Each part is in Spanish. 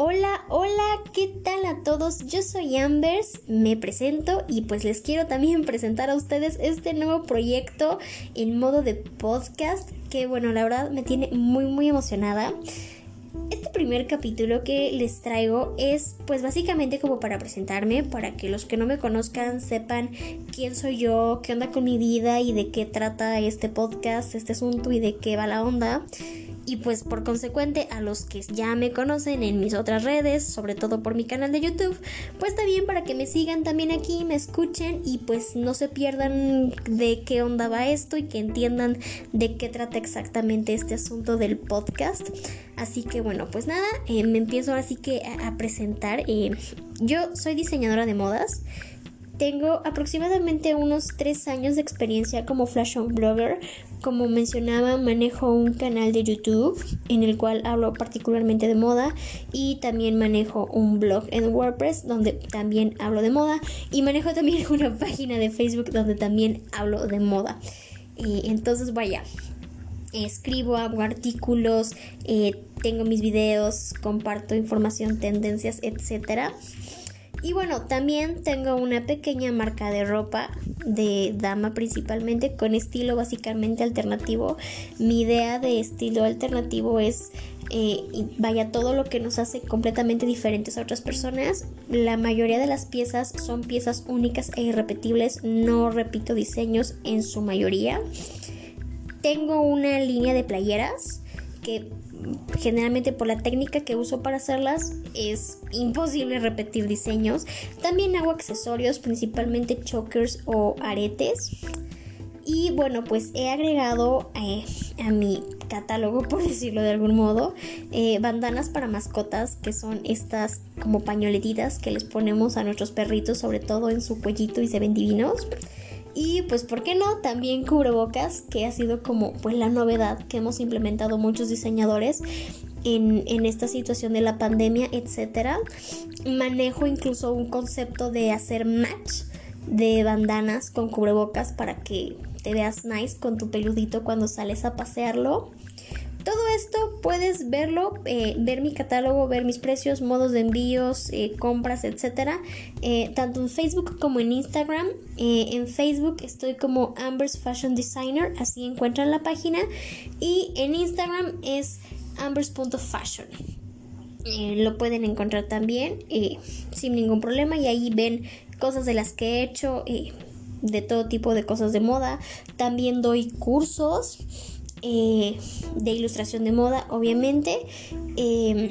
Hola, hola, ¿qué tal a todos? Yo soy Ambers, me presento y pues les quiero también presentar a ustedes este nuevo proyecto en modo de podcast que bueno, la verdad me tiene muy muy emocionada. Este primer capítulo que les traigo es pues básicamente como para presentarme, para que los que no me conozcan sepan quién soy yo, qué onda con mi vida y de qué trata este podcast, este asunto y de qué va la onda y pues por consecuente a los que ya me conocen en mis otras redes, sobre todo por mi canal de YouTube, pues también para que me sigan también aquí, me escuchen y pues no se pierdan de qué onda va esto y que entiendan de qué trata exactamente este asunto del podcast. Así que bueno, pues nada, eh, me empiezo ahora que a, presentar. Eh, yo soy diseñadora de modas. Tengo aproximadamente unos 3 años de experiencia como fashion blogger. Como mencionaba, manejo un canal de YouTube en el cual hablo particularmente de moda y también manejo un blog en WordPress donde también hablo de moda y manejo también una página de Facebook donde también hablo de moda. entonces vaya, escribo, hago artículos, eh, tengo mis videos, comparto información, tendencias, etcétera. Y bueno, también tengo una pequeña marca de ropa de dama principalmente con estilo básicamente alternativo. Mi idea de estilo alternativo es eh, vaya todo lo que nos hace completamente diferentes a otras personas. La mayoría de las piezas son piezas únicas e irrepetibles, no repito diseños en su mayoría. Tengo una línea de playeras que generalmente por la técnica que uso para hacerlas es imposible repetir diseños. También hago accesorios, principalmente chokers o aretes. Y bueno, pues he agregado eh, a mi catálogo, por decirlo de algún modo, eh, bandanas para mascotas, que son estas como pañoletitas que les ponemos a nuestros perritos, sobre todo en su cuellito y se ven divinos. Y pues, ¿por qué no? También cubrebocas, que ha sido como pues la novedad que hemos implementado muchos diseñadores en, en, esta situación de la pandemia, etcétera. Manejo incluso un concepto de hacer match de bandanas con cubrebocas para que te veas nice con tu peludito cuando sales a pasearlo. Todo esto puedes verlo, eh, ver mi catálogo, ver mis precios, modos de envíos, eh, compras, etcétera, eh, tanto en Facebook como en Instagram. en Facebook estoy como Amber's Fashion Designer, así encuentran la página. Y en Instagram es ambers.fashion. lo pueden encontrar también sin ningún problema y ahí ven cosas de las que he hecho, de todo tipo de cosas de moda. También doy cursos eh, de ilustración de moda, obviamente. Em,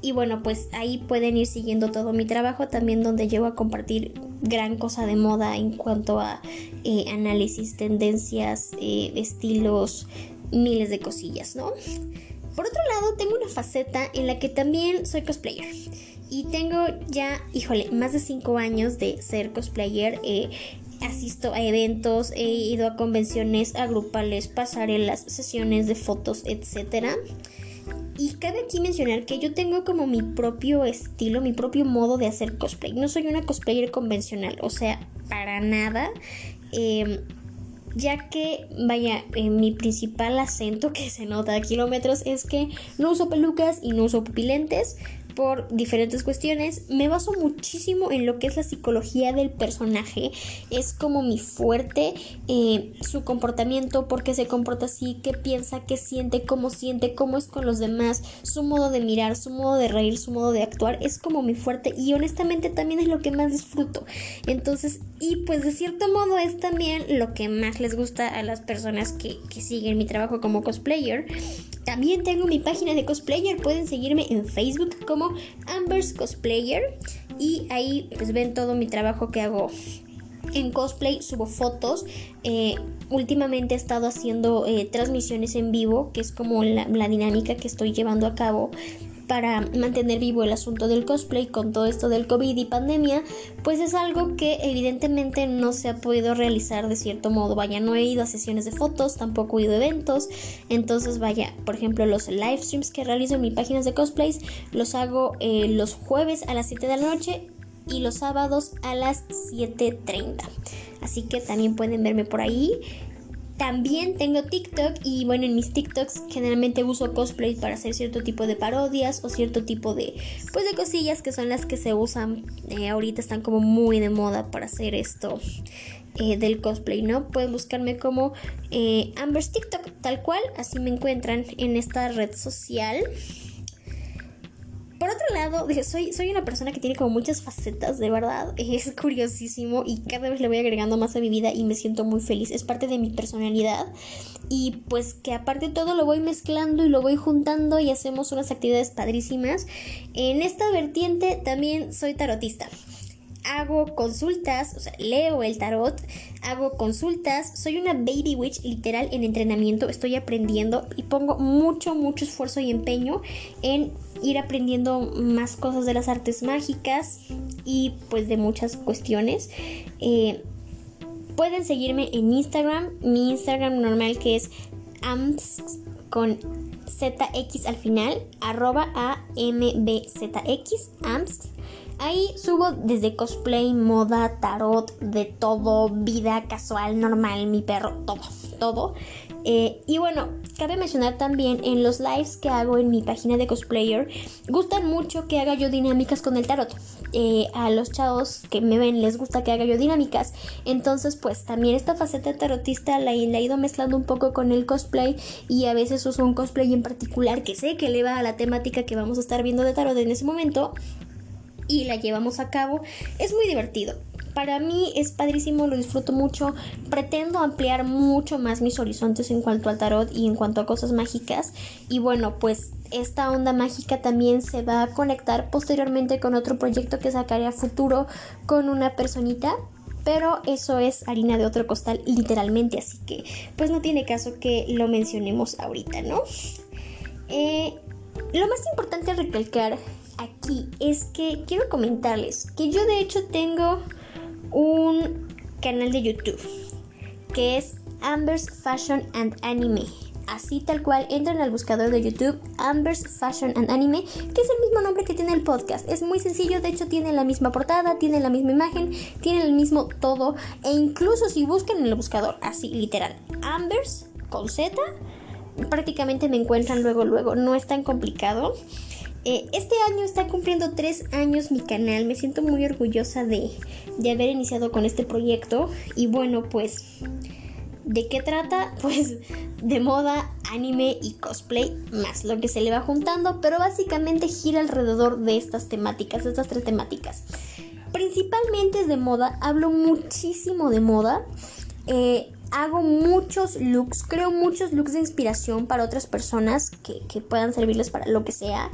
y bueno, pues ahí pueden ir siguiendo todo mi trabajo, también donde llevo a compartir gran cosa de moda en cuanto a eh, análisis, tendencias, eh, estilos, miles de cosillas, ¿no? Por otro lado, tengo una faceta en la que también soy cosplayer. Y tengo ya, híjole, más de 5 años de ser cosplayer asisto a eventos, he ido a convenciones, a grupales, pasarelas, sesiones de fotos, etc. Y cabe aquí mencionar que yo tengo como mi propio estilo, mi propio modo de hacer cosplay. No soy una cosplayer convencional, o sea, para nada. Em, ya que, vaya, mi principal acento que se nota a kilómetros es que no uso pelucas y no uso pupilentes por diferentes cuestiones. Me baso muchísimo en lo que es la psicología del personaje. Es como mi fuerte, eh, su comportamiento, por qué se comporta así, qué piensa, qué siente, cómo siente, cómo es con los demás, su modo de mirar, su modo de reír, su modo de actuar. Es como mi fuerte y honestamente también es lo que más disfruto. Entonces, y pues de cierto modo es también lo que más les gusta a las personas que, que siguen mi trabajo como cosplayer. También tengo mi página de cosplayer, pueden seguirme en Facebook como Amber's Cosplayer y ahí pues ven todo mi trabajo que hago en cosplay, subo fotos. Eh, últimamente he estado haciendo eh, transmisiones en vivo, que es como la, dinámica que estoy llevando a cabo para mantener vivo el asunto del cosplay con todo esto del COVID y pandemia, pues es algo que evidentemente no se ha podido realizar de cierto modo. Vaya, no he ido a sesiones de fotos, tampoco he ido a eventos. Entonces, vaya, por ejemplo, los live streams que realizo en mis páginas de cosplays los hago eh, los jueves a las 7 de la noche y los sábados a las 7.30. Así que también pueden verme por ahí. También tengo TikTok y bueno, en mis TikToks generalmente uso cosplay para hacer cierto tipo de parodias o cierto tipo de pues de cosillas que son las que se usan eh, ahorita están como muy de moda para hacer esto eh, del cosplay, ¿no? Pueden buscarme como eh, Amber's TikTok, tal cual, así me encuentran en esta red social. Por otro lado, soy, soy una persona que tiene como muchas facetas, de verdad. Es curiosísimo y cada vez le voy agregando más a mi vida y me siento muy feliz. Es parte de mi personalidad. Y pues que aparte todo lo voy mezclando y lo voy juntando y hacemos unas actividades padrísimas. En esta vertiente también soy tarotista hago consultas, o sea, leo el tarot, hago consultas, soy una baby witch literal en entrenamiento, estoy aprendiendo y pongo mucho, mucho esfuerzo y empeño en ir aprendiendo más cosas de las artes mágicas y pues de muchas cuestiones. Eh, pueden seguirme en Instagram, mi Instagram normal que es AMS con ZX al final, arroba AMBZX, AMS. Ahí subo desde cosplay, moda, tarot, de todo, vida casual, normal, mi perro, todo, todo. Eh, y bueno, cabe mencionar también en los lives que hago en mi página de cosplayer, gustan mucho que haga yo dinámicas con el tarot. Eh, a los chavos que me ven les gusta que haga yo dinámicas. Entonces, pues también esta faceta tarotista la, he ido mezclando un poco con el cosplay y a veces uso un cosplay en particular que sé que le va a la temática que vamos a estar viendo de tarot en ese momento y la llevamos a cabo. Es muy divertido. Para mí es padrísimo, lo disfruto mucho. Pretendo ampliar mucho más mis horizontes en cuanto al tarot y en cuanto a cosas mágicas. Y bueno, pues esta onda mágica también se va a conectar posteriormente con otro proyecto que sacaré a futuro con una personita. Pero eso es harina de otro costal, literalmente. Así que, pues no tiene caso que lo mencionemos ahorita, ¿no? Eh, lo más importante recalcar aquí es que quiero comentarles que yo de hecho tengo un canal de YouTube que es Amber's Fashion and Anime. Así tal cual, entran al buscador de YouTube Amber's Fashion and Anime, que es el mismo nombre que tiene el podcast. Es muy sencillo, de hecho tiene la misma portada, tiene la misma imagen, tiene el mismo todo. E incluso si buscan en el buscador, así literal, Amber's con Z, prácticamente me encuentran luego, luego. No es tan complicado. Eh, este año está cumpliendo tres años mi canal. Me siento muy orgullosa de, de haber iniciado con este proyecto. Y bueno, pues, ¿de qué trata? Pues de moda, anime y cosplay, más lo que se le va juntando, pero básicamente gira alrededor de estas temáticas, de estas tres temáticas. Principalmente es de moda, hablo muchísimo de moda. Eh, hago muchos looks, creo muchos looks de inspiración para otras personas que, que puedan servirles para lo que sea.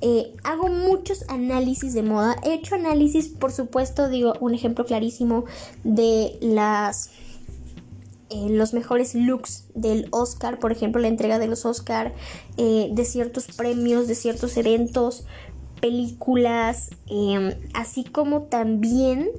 Eh, hago muchos análisis de moda. He hecho análisis, por supuesto, digo, un ejemplo clarísimo de las... Eh, los mejores looks del Oscar, por ejemplo, la entrega de los Oscar, eh, de ciertos premios, de ciertos eventos, películas, em, así como también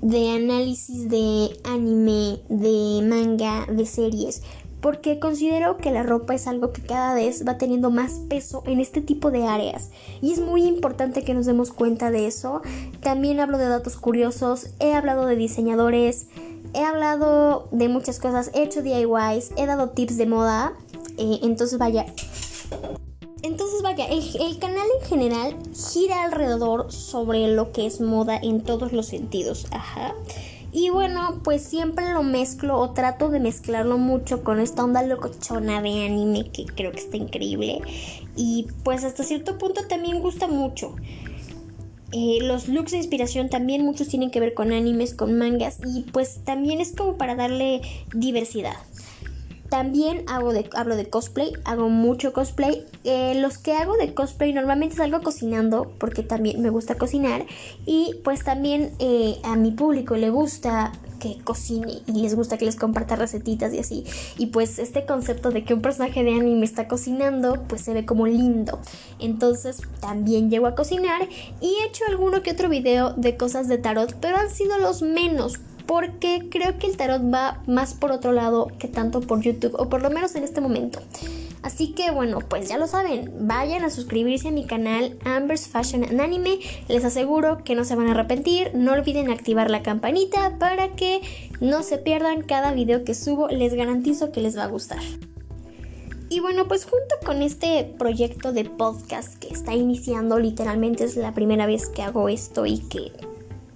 de análisis de anime, de manga, de series porque considero que la ropa es algo que cada vez va teniendo más peso en este tipo de áreas y es muy importante que nos demos cuenta de eso. También hablo de datos curiosos, he hablado de diseñadores, he hablado de muchas cosas, he hecho DIYs, he dado tips de moda, eh, entonces vaya. Entonces vaya, el, el canal en general gira alrededor sobre lo que es moda en todos los sentidos. Ajá. Y bueno, pues siempre lo mezclo o trato de mezclarlo mucho con esta onda locochona de anime que creo que está increíble. Y pues hasta cierto punto también gusta mucho. Eh, los looks de inspiración también muchos tienen que ver con animes, con mangas y pues también es como para darle diversidad. También hago de, hablo de cosplay, hago mucho cosplay. Eh, los que hago de cosplay normalmente salgo cocinando porque también me gusta cocinar y pues también eh, a mi público le gusta que cocine y les gusta que les comparta recetitas y así. Y pues este concepto de que un personaje de anime está cocinando, pues se ve como lindo. Entonces también llego a cocinar y he hecho alguno que otro video de cosas de tarot, pero han sido los menos porque creo que el tarot va más por otro lado que tanto por YouTube, o por lo menos en este momento. Así que bueno, pues ya lo saben, vayan a suscribirse a mi canal Amber's Fashion Anime. Les aseguro que no se van a arrepentir. No olviden activar la campanita para que no se pierdan cada video que subo. Les garantizo que les va a gustar. Y bueno, pues junto con este proyecto de podcast que está iniciando, literalmente es la primera vez que hago esto y que,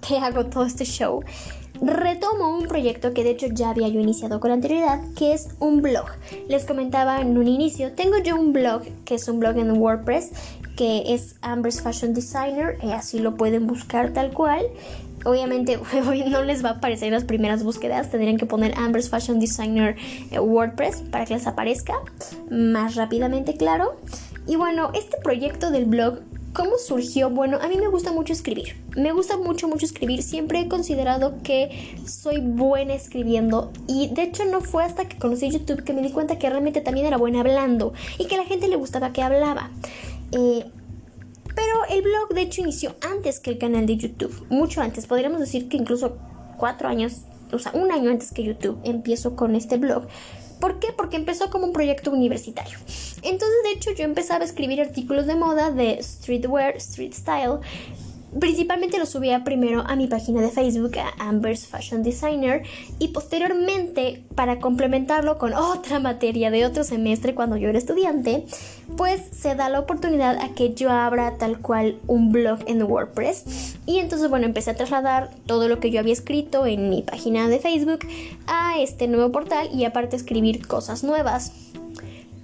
que hago todo este show, retomo un proyecto que de hecho ya había yo iniciado con anterioridad, que es un blog. Les comentaba en un inicio, tengo yo un blog que es un blog en WordPress que es Amber's Fashion Designer, y así lo pueden buscar tal cual. Obviamente no les va a aparecer en las primeras búsquedas, tendrían que poner Amber's Fashion Designer eh, WordPress para que les aparezca más rápidamente, claro. Y bueno, este proyecto del blog ¿Cómo surgió? Bueno, a mí me gusta mucho escribir. Me gusta mucho, mucho escribir. Siempre he considerado que soy buena escribiendo. Y de hecho no fue hasta que conocí YouTube que me di cuenta que realmente también era buena hablando. Y que a la gente le gustaba que hablaba. Eh, pero el blog de hecho inició antes que el canal de YouTube. Mucho antes. Podríamos decir que incluso cuatro años, o sea, un año antes que YouTube empiezo con este blog. ¿Por qué? Porque empezó como un proyecto universitario. Entonces, de hecho, yo empezaba a escribir artículos de moda de streetwear, street style, Principalmente lo subía primero a mi página de Facebook, a Amber's Fashion Designer, y posteriormente, para complementarlo con otra materia de otro semestre cuando yo era estudiante, pues se da la oportunidad a que yo abra tal cual un blog en WordPress. Y entonces, bueno, empecé a trasladar todo lo que yo había escrito en mi página de Facebook a este nuevo portal y aparte escribir cosas nuevas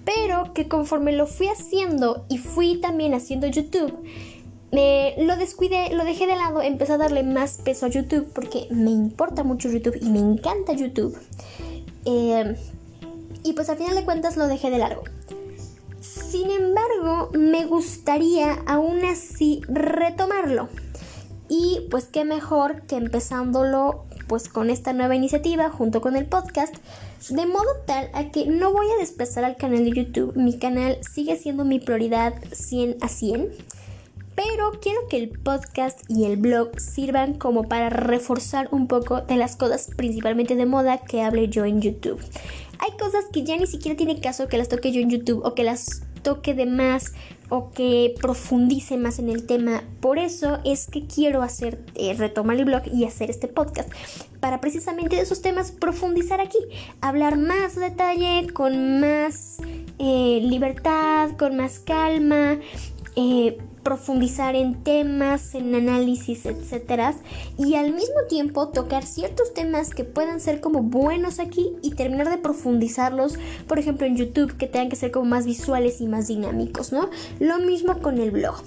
pero que conforme lo fui haciendo y fui también haciendo YouTube, me lo descuidé, lo dejé de lado, empecé a darle más peso a YouTube porque me importa mucho YouTube y me encanta YouTube. Eh, y pues al final de cuentas lo dejé de largo. Sin embargo, me gustaría aún así retomarlo. Y pues qué mejor que empezándolo pues con esta nueva iniciativa junto con el podcast, de modo tal a que no voy a desplazar al canal de YouTube, mi canal sigue siendo mi prioridad 100 a 100 pero quiero que el podcast y el blog sirvan como para reforzar un poco de las cosas principalmente de moda que hable yo en YouTube. Hay cosas que ya ni siquiera tiene caso que las toque yo en YouTube o que las toque de más o que profundice más en el tema. Por eso es que quiero hacer, eh, retomar el blog y hacer este podcast. Para precisamente de esos temas profundizar aquí. Hablar más detalle, con más eh, libertad, con más calma. Eh, profundizar en temas, en análisis, etcétera, y al mismo tiempo tocar ciertos temas que puedan ser como buenos aquí y terminar de profundizarlos, por ejemplo en YouTube, que tengan que ser como más visuales y más dinámicos, ¿no? Lo mismo con el blog.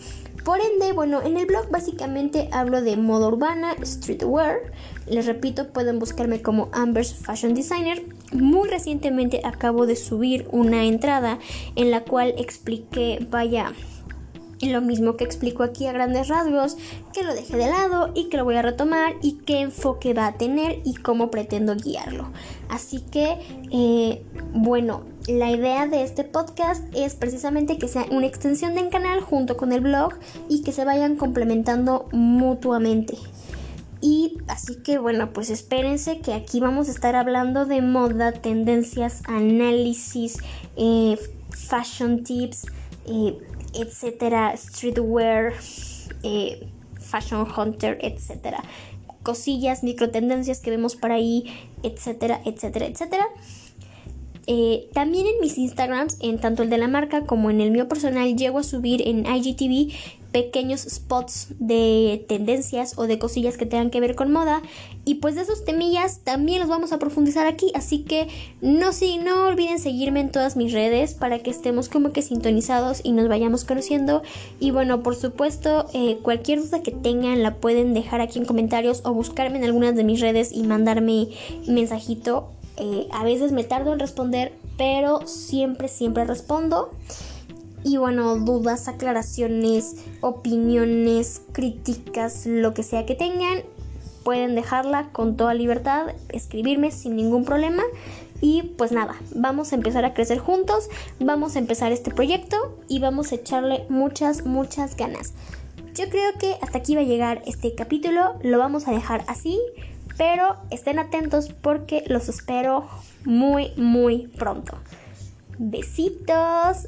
Por ende, bueno, en el blog básicamente hablo de moda urbana, streetwear. Les repito, pueden buscarme como Amber's Fashion Designer. Muy recientemente acabo de subir una entrada en la cual expliqué, vaya, lo mismo que explico aquí a grandes rasgos, que lo dejé de lado y que lo voy a retomar y qué enfoque va a tener y cómo pretendo guiarlo. Así que, eh, bueno, la idea de este podcast es precisamente que sea una extensión del canal junto con el blog y que se vayan complementando mutuamente. Y así que bueno, pues espérense que aquí vamos a estar hablando de moda, tendencias, análisis, eh, fashion tips, eh, etcétera, streetwear, eh, fashion hunter, etcétera. Cosillas, micro tendencias que vemos por ahí, etcétera, etcétera, etcétera. Eh, también en mis Instagrams, en tanto el de la marca como en el mío personal, llego a subir en IGTV pequeños spots de tendencias o de cosillas que tengan que ver con moda. Y pues de esos temillas también los vamos a profundizar aquí. Así que no, sí, no olviden seguirme en todas mis redes para que estemos como que sintonizados y nos vayamos conociendo. Y bueno, por supuesto, eh, cualquier duda que tengan la pueden dejar aquí en comentarios o buscarme en algunas de mis redes y mandarme mensajito. Eh, a veces me tardo en responder, pero siempre, siempre respondo. Y bueno, dudas, aclaraciones, opiniones, críticas, lo que sea que tengan, pueden dejarla con toda libertad, escribirme sin ningún problema. Y pues nada, vamos a empezar a crecer juntos, vamos a empezar este proyecto y vamos a echarle muchas, muchas ganas. Yo creo que hasta aquí va a llegar este capítulo, lo vamos a dejar así, pero estén atentos porque los espero muy, muy pronto. Besitos.